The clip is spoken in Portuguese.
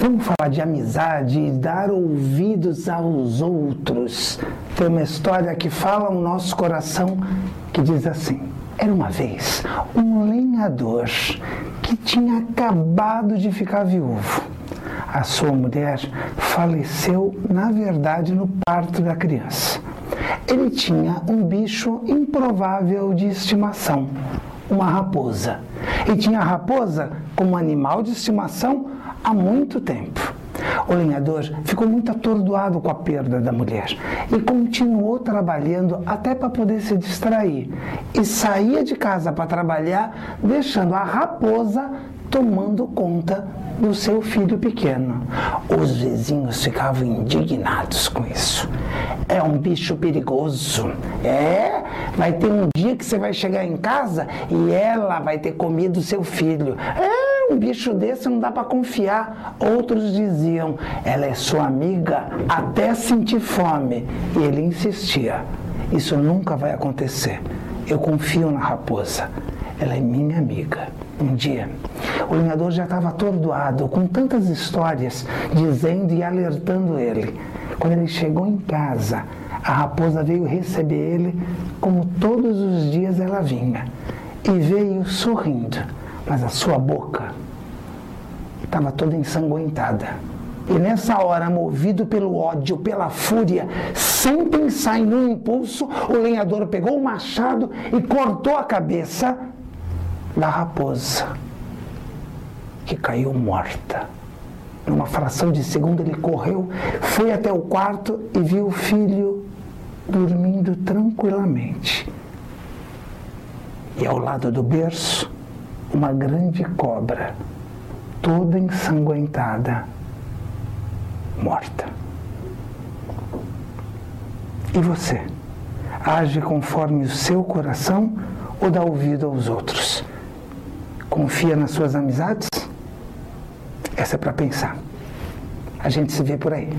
Vamos falar de amizade dar ouvidos aos outros. Tem uma história que fala o nosso coração que diz assim: Era uma vez um lenhador que tinha acabado de ficar viúvo. A sua mulher faleceu, na verdade, no parto da criança. Ele tinha um bicho improvável de estimação, uma raposa. E tinha a raposa como animal de estimação há muito tempo. O lenhador ficou muito atordoado com a perda da mulher e continuou trabalhando até para poder se distrair. E saía de casa para trabalhar, deixando a raposa tomando conta do seu filho pequeno. Os vizinhos ficavam indignados com isso. É um bicho perigoso. É, vai ter um dia que você vai chegar em casa e ela vai ter comido seu filho. É, um bicho desse não dá para confiar. Outros diziam, ela é sua amiga até sentir fome. E ele insistia, isso nunca vai acontecer. Eu confio na raposa. Ela é minha amiga. Um dia, o lenhador já estava atordoado com tantas histórias dizendo e alertando ele. Quando ele chegou em casa, a raposa veio receber ele como todos os dias ela vinha. E veio sorrindo, mas a sua boca estava toda ensanguentada. E nessa hora, movido pelo ódio, pela fúria, sem pensar em um impulso, o lenhador pegou o machado e cortou a cabeça da raposa, que caiu morta. Numa fração de segundo, ele correu, foi até o quarto e viu o filho dormindo tranquilamente. E ao lado do berço, uma grande cobra, toda ensanguentada, morta. E você? Age conforme o seu coração ou dá ouvido aos outros? Confia nas suas amizades? Essa é para pensar. A gente se vê por aí.